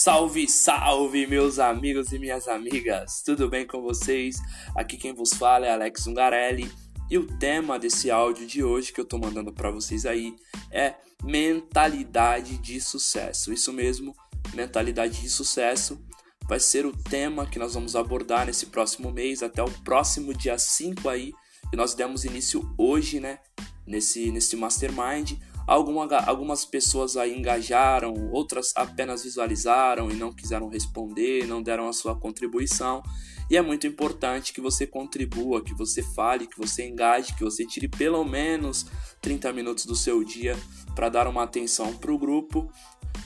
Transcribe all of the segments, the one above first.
Salve, salve, meus amigos e minhas amigas! Tudo bem com vocês? Aqui quem vos fala é Alex Ungarelli e o tema desse áudio de hoje que eu tô mandando para vocês aí é mentalidade de sucesso. Isso mesmo, mentalidade de sucesso vai ser o tema que nós vamos abordar nesse próximo mês até o próximo dia 5 aí, que nós demos início hoje, né, nesse nesse mastermind Alguma, algumas pessoas aí engajaram, outras apenas visualizaram e não quiseram responder, não deram a sua contribuição. E é muito importante que você contribua, que você fale, que você engaje, que você tire pelo menos 30 minutos do seu dia para dar uma atenção para o grupo,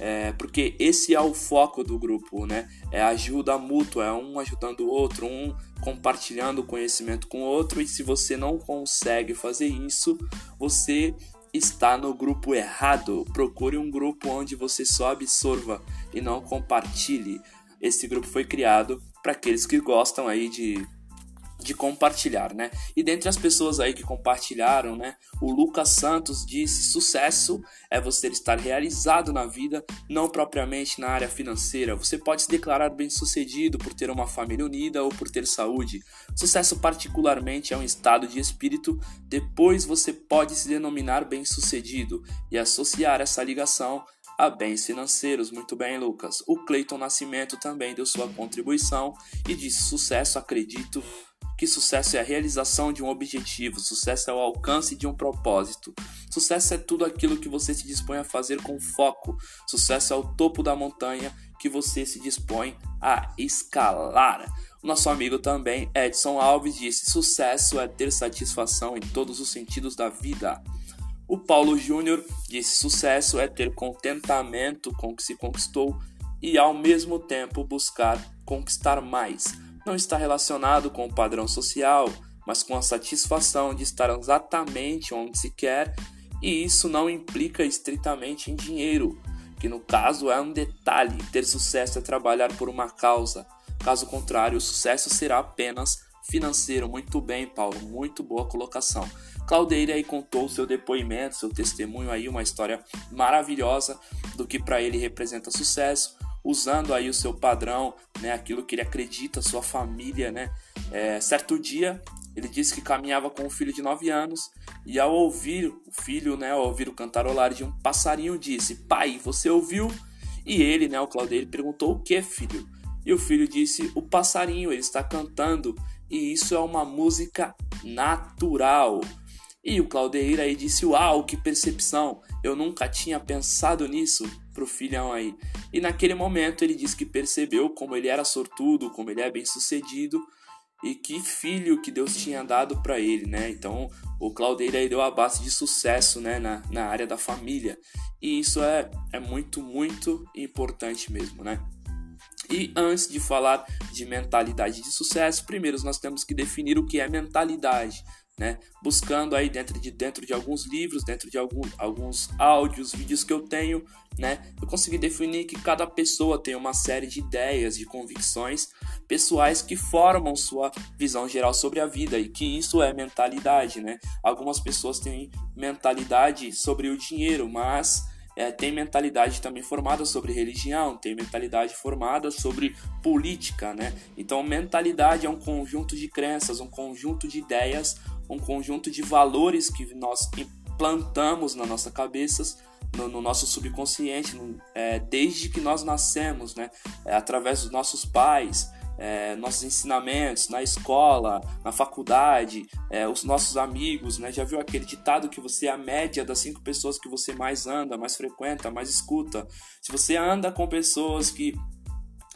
é, porque esse é o foco do grupo, né? É ajuda mútua, é um ajudando o outro, um compartilhando conhecimento com o outro. E se você não consegue fazer isso, você está no grupo errado. Procure um grupo onde você só absorva e não compartilhe. Esse grupo foi criado para aqueles que gostam aí de de compartilhar, né? E dentre as pessoas aí que compartilharam, né, o Lucas Santos disse: "Sucesso é você estar realizado na vida, não propriamente na área financeira. Você pode se declarar bem-sucedido por ter uma família unida ou por ter saúde. Sucesso particularmente é um estado de espírito, depois você pode se denominar bem-sucedido e associar essa ligação a bens financeiros. Muito bem, Lucas. O Cleiton Nascimento também deu sua contribuição e disse: sucesso, acredito que sucesso é a realização de um objetivo, sucesso é o alcance de um propósito. Sucesso é tudo aquilo que você se dispõe a fazer com foco. Sucesso é o topo da montanha que você se dispõe a escalar. O nosso amigo também, Edson Alves, disse: sucesso é ter satisfação em todos os sentidos da vida. O Paulo Júnior disse: sucesso é ter contentamento com o que se conquistou e ao mesmo tempo buscar conquistar mais não está relacionado com o padrão social, mas com a satisfação de estar exatamente onde se quer, e isso não implica estritamente em dinheiro, que no caso é um detalhe. Ter sucesso é trabalhar por uma causa. Caso contrário, o sucesso será apenas financeiro. Muito bem, Paulo, muito boa colocação. Claudeira aí contou seu depoimento, seu testemunho aí, uma história maravilhosa do que para ele representa sucesso usando aí o seu padrão, né, aquilo que ele acredita, sua família, né. É, certo dia ele disse que caminhava com um filho de 9 anos e ao ouvir o filho, né, ao ouvir o cantarolar de um passarinho, disse: "Pai, você ouviu?" E ele, né, o Claudio, perguntou: "O que, filho?" E o filho disse: "O passarinho, ele está cantando e isso é uma música natural." E o Claudeira aí disse: Uau, que percepção! Eu nunca tinha pensado nisso pro filhão aí. E naquele momento ele disse que percebeu como ele era sortudo, como ele é bem sucedido e que filho que Deus tinha dado para ele, né? Então o Claudeira aí deu a base de sucesso, né, na, na área da família. E isso é, é muito, muito importante mesmo, né? E antes de falar de mentalidade de sucesso, primeiro nós temos que definir o que é mentalidade né? Buscando aí dentro de, dentro de alguns livros, dentro de algum, alguns áudios, vídeos que eu tenho, né? Eu consegui definir que cada pessoa tem uma série de ideias, de convicções pessoais que formam sua visão geral sobre a vida e que isso é mentalidade, né? Algumas pessoas têm mentalidade sobre o dinheiro, mas é, tem mentalidade também formada sobre religião, tem mentalidade formada sobre política, né? Então, mentalidade é um conjunto de crenças, um conjunto de ideias, um conjunto de valores que nós implantamos na nossa cabeça, no, no nosso subconsciente, no, é, desde que nós nascemos, né? É, através dos nossos pais, é, nossos ensinamentos na escola, na faculdade, é, os nossos amigos, né? Já viu aquele ditado que você é a média das cinco pessoas que você mais anda, mais frequenta, mais escuta? Se você anda com pessoas que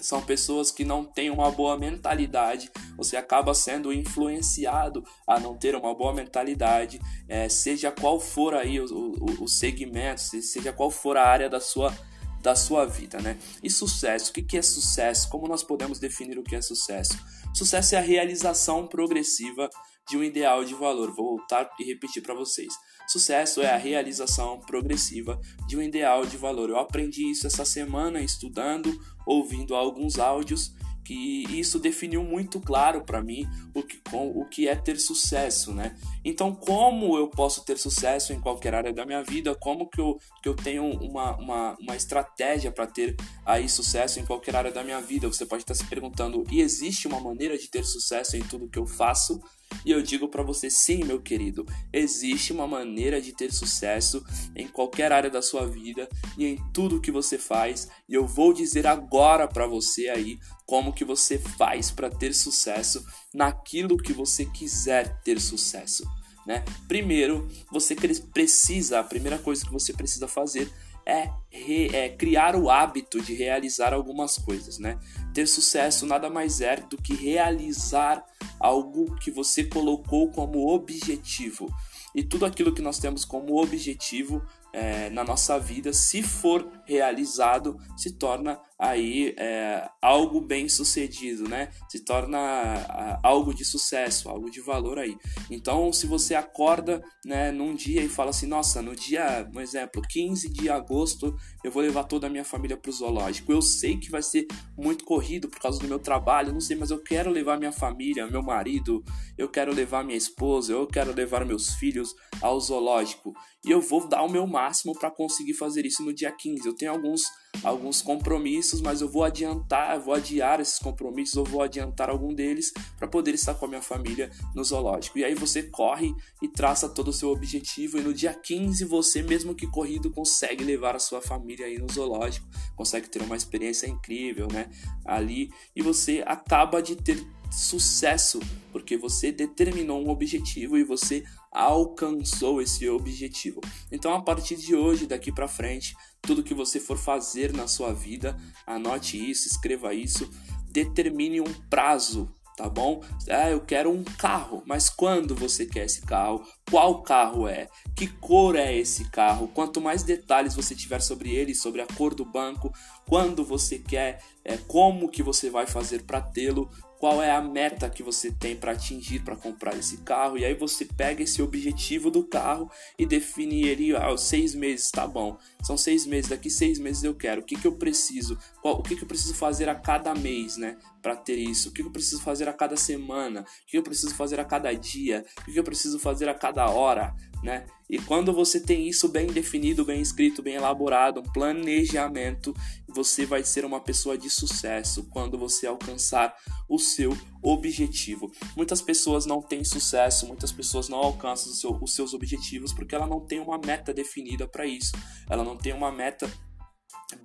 são pessoas que não têm uma boa mentalidade, você acaba sendo influenciado a não ter uma boa mentalidade, é, seja qual for aí o, o, o segmento, seja qual for a área da sua da sua vida, né? E sucesso, o que é sucesso? Como nós podemos definir o que é sucesso? Sucesso é a realização progressiva de um ideal de valor. Vou voltar e repetir para vocês. Sucesso é a realização progressiva de um ideal de valor. Eu aprendi isso essa semana estudando, ouvindo alguns áudios que isso definiu muito claro para mim o que, o que é ter sucesso, né? Então, como eu posso ter sucesso em qualquer área da minha vida? Como que eu, que eu tenho uma, uma, uma estratégia para ter aí sucesso em qualquer área da minha vida? Você pode estar se perguntando, e existe uma maneira de ter sucesso em tudo que eu faço? E eu digo para você, sim, meu querido, existe uma maneira de ter sucesso em qualquer área da sua vida e em tudo que você faz, e eu vou dizer agora para você aí como que você faz para ter sucesso naquilo que você quiser ter sucesso, né? Primeiro, você precisa, a primeira coisa que você precisa fazer é, re, é, criar o hábito de realizar algumas coisas, né? Ter sucesso nada mais é do que realizar algo que você colocou como objetivo. E tudo aquilo que nós temos como objetivo é, na nossa vida, se for realizado, se torna aí é, algo bem sucedido, né? Se torna algo de sucesso, algo de valor aí. Então, se você acorda, né, num dia e fala assim, nossa, no dia, um exemplo, 15 de agosto, eu vou levar toda a minha família para o zoológico. Eu sei que vai ser muito corrido por causa do meu trabalho, não sei, mas eu quero levar minha família, meu marido, eu quero levar minha esposa, eu quero levar meus filhos ao zoológico. E eu vou dar o meu máximo para conseguir fazer isso no dia 15. Eu tenho alguns alguns compromissos, mas eu vou adiantar, vou adiar esses compromissos, ou vou adiantar algum deles para poder estar com a minha família no zoológico. E aí você corre e traça todo o seu objetivo, e no dia 15 você, mesmo que corrido, consegue levar a sua família aí no zoológico, consegue ter uma experiência incrível, né? Ali, e você acaba de ter sucesso, porque você determinou um objetivo e você alcançou esse objetivo. Então, a partir de hoje, daqui para frente, tudo que você for fazer na sua vida, anote isso, escreva isso, determine um prazo, tá bom? Ah, eu quero um carro, mas quando você quer esse carro? Qual carro é? Que cor é esse carro? Quanto mais detalhes você tiver sobre ele, sobre a cor do banco, quando você quer, é, como que você vai fazer para tê-lo, qual é a meta que você tem para atingir para comprar esse carro. E aí você pega esse objetivo do carro e define ele aos ah, seis meses tá bom. São seis meses daqui seis meses eu quero. O que que eu preciso? Qual, o que que eu preciso fazer a cada mês né para ter isso? O que que eu preciso fazer a cada semana? O que, eu preciso fazer a cada dia? O que eu preciso fazer a cada hora né? E quando você tem isso bem definido, bem escrito, bem elaborado, um planejamento, você vai ser uma pessoa de sucesso quando você alcançar o seu objetivo. Muitas pessoas não têm sucesso, muitas pessoas não alcançam seu, os seus objetivos porque ela não tem uma meta definida para isso. Ela não tem uma meta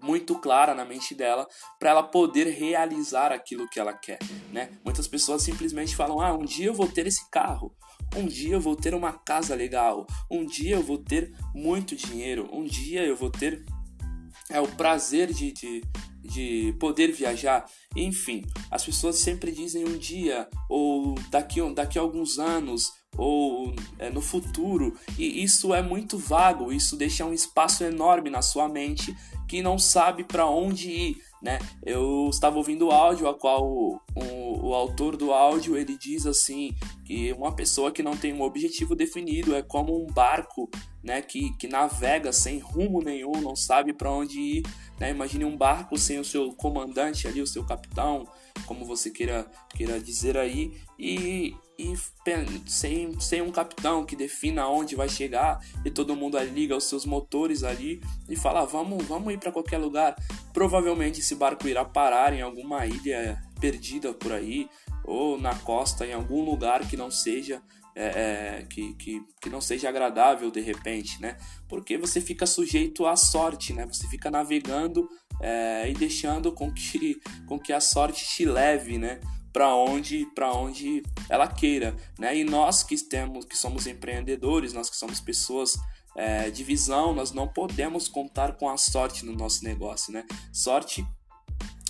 muito clara na mente dela para ela poder realizar aquilo que ela quer, né? Muitas pessoas simplesmente falam: "Ah, um dia eu vou ter esse carro. Um dia eu vou ter uma casa legal. Um dia eu vou ter muito dinheiro. Um dia eu vou ter é o prazer de, de, de poder viajar. Enfim, as pessoas sempre dizem um dia, ou daqui, daqui a alguns anos, ou é, no futuro, e isso é muito vago, isso deixa um espaço enorme na sua mente que não sabe para onde ir. Né? Eu estava ouvindo o áudio a qual o, o, o, autor do áudio ele diz assim que uma pessoa que não tem um objetivo definido é como um barco né, que, que navega sem rumo nenhum, não sabe para onde ir. Né? Imagine um barco sem o seu comandante ali, o seu capitão, como você queira, queira dizer aí, e, e sem, sem um capitão que defina onde vai chegar e todo mundo ali liga os seus motores ali e fala vamos, vamos ir para qualquer lugar. Provavelmente esse barco irá parar em alguma ilha perdida por aí ou na costa em algum lugar que não seja é, é, que, que, que não seja agradável de repente, né? Porque você fica sujeito à sorte, né? Você fica navegando é, e deixando com que, com que a sorte te leve, né? Para onde para onde ela queira, né? E nós que temos que somos empreendedores, nós que somos pessoas é, de visão, nós não podemos contar com a sorte no nosso negócio, né? Sorte,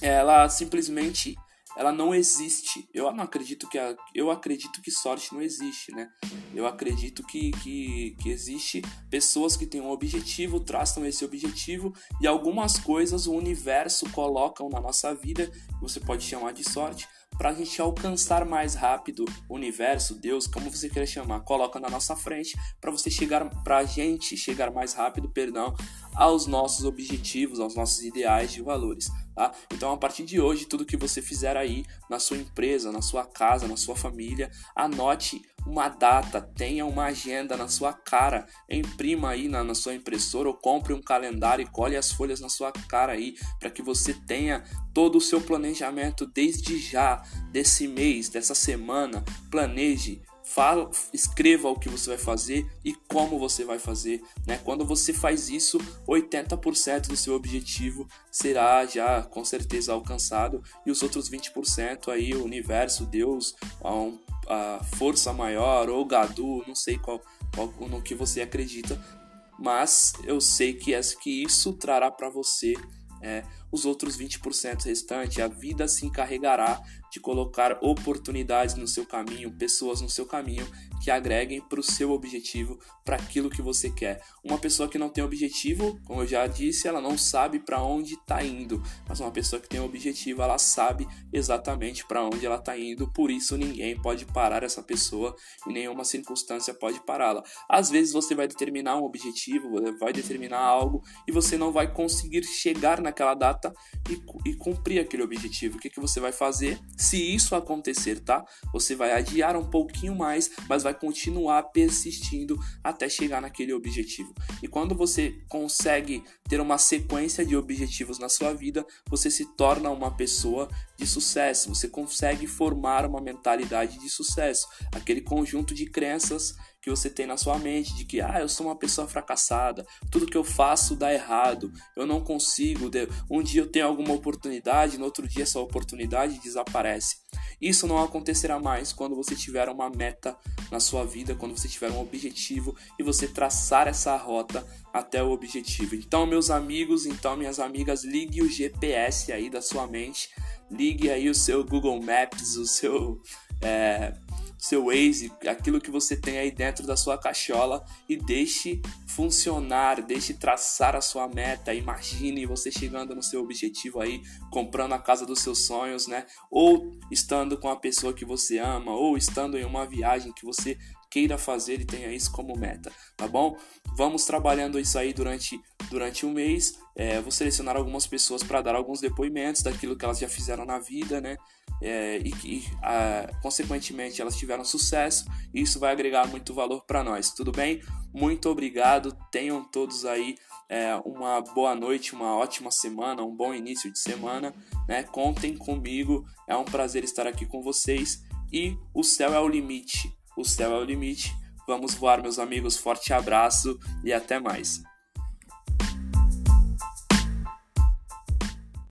ela simplesmente ela não existe. Eu não acredito que a, eu acredito que sorte não existe, né? Eu acredito que, que, que existe pessoas que têm um objetivo, traçam esse objetivo e algumas coisas o universo colocam na nossa vida, você pode chamar de sorte, para a gente alcançar mais rápido o universo, Deus, como você queira chamar, coloca na nossa frente para você chegar, para a gente chegar mais rápido, perdão, aos nossos objetivos, aos nossos ideais de valores. Tá? Então, a partir de hoje, tudo que você fizer aí na sua empresa, na sua casa, na sua família, anote uma data, tenha uma agenda na sua cara, imprima aí na, na sua impressora ou compre um calendário e colhe as folhas na sua cara aí, para que você tenha todo o seu planejamento desde já, desse mês, dessa semana. Planeje, Fala, escreva o que você vai fazer e como você vai fazer. Né? Quando você faz isso, 80% do seu objetivo será já com certeza alcançado e os outros 20% aí o universo, Deus, a, a força maior ou Gadu, não sei qual, qual no que você acredita, mas eu sei que, é, que isso trará para você é, os outros 20% restantes, a vida se encarregará de colocar oportunidades no seu caminho, pessoas no seu caminho que agreguem para o seu objetivo, para aquilo que você quer. Uma pessoa que não tem objetivo, como eu já disse, ela não sabe para onde está indo, mas uma pessoa que tem objetivo, ela sabe exatamente para onde ela está indo, por isso ninguém pode parar essa pessoa e nenhuma circunstância pode pará-la. Às vezes você vai determinar um objetivo, vai determinar algo e você não vai conseguir chegar naquela data e, e cumprir aquele objetivo. O que, que você vai fazer? Se isso acontecer, tá? Você vai adiar um pouquinho mais, mas vai vai continuar persistindo até chegar naquele objetivo. E quando você consegue ter uma sequência de objetivos na sua vida, você se torna uma pessoa de sucesso, você consegue formar uma mentalidade de sucesso, aquele conjunto de crenças que você tem na sua mente de que ah, eu sou uma pessoa fracassada, tudo que eu faço dá errado, eu não consigo, um dia eu tenho alguma oportunidade, no outro dia essa oportunidade desaparece. Isso não acontecerá mais quando você tiver uma meta na sua vida, quando você tiver um objetivo e você traçar essa rota até o objetivo. Então, meus amigos, então minhas amigas, ligue o GPS aí da sua mente, ligue aí o seu Google Maps, o seu é, seu Waze, aquilo que você tem aí dentro da sua cachola e deixe funcionar, deixe traçar a sua meta. Imagine você chegando no seu objetivo aí, comprando a casa dos seus sonhos, né? Ou estando com a pessoa que você ama, ou estando em uma viagem que você queira fazer e tenha isso como meta, tá bom? Vamos trabalhando isso aí durante, durante um mês. É, vou selecionar algumas pessoas para dar alguns depoimentos daquilo que elas já fizeram na vida, né? É, e que, consequentemente, elas tiveram sucesso. E isso vai agregar muito valor para nós, tudo bem? Muito obrigado. Tenham todos aí é, uma boa noite, uma ótima semana, um bom início de semana. Né? Contem comigo, é um prazer estar aqui com vocês. E o céu é o limite o céu é o limite. Vamos voar, meus amigos. Forte abraço e até mais.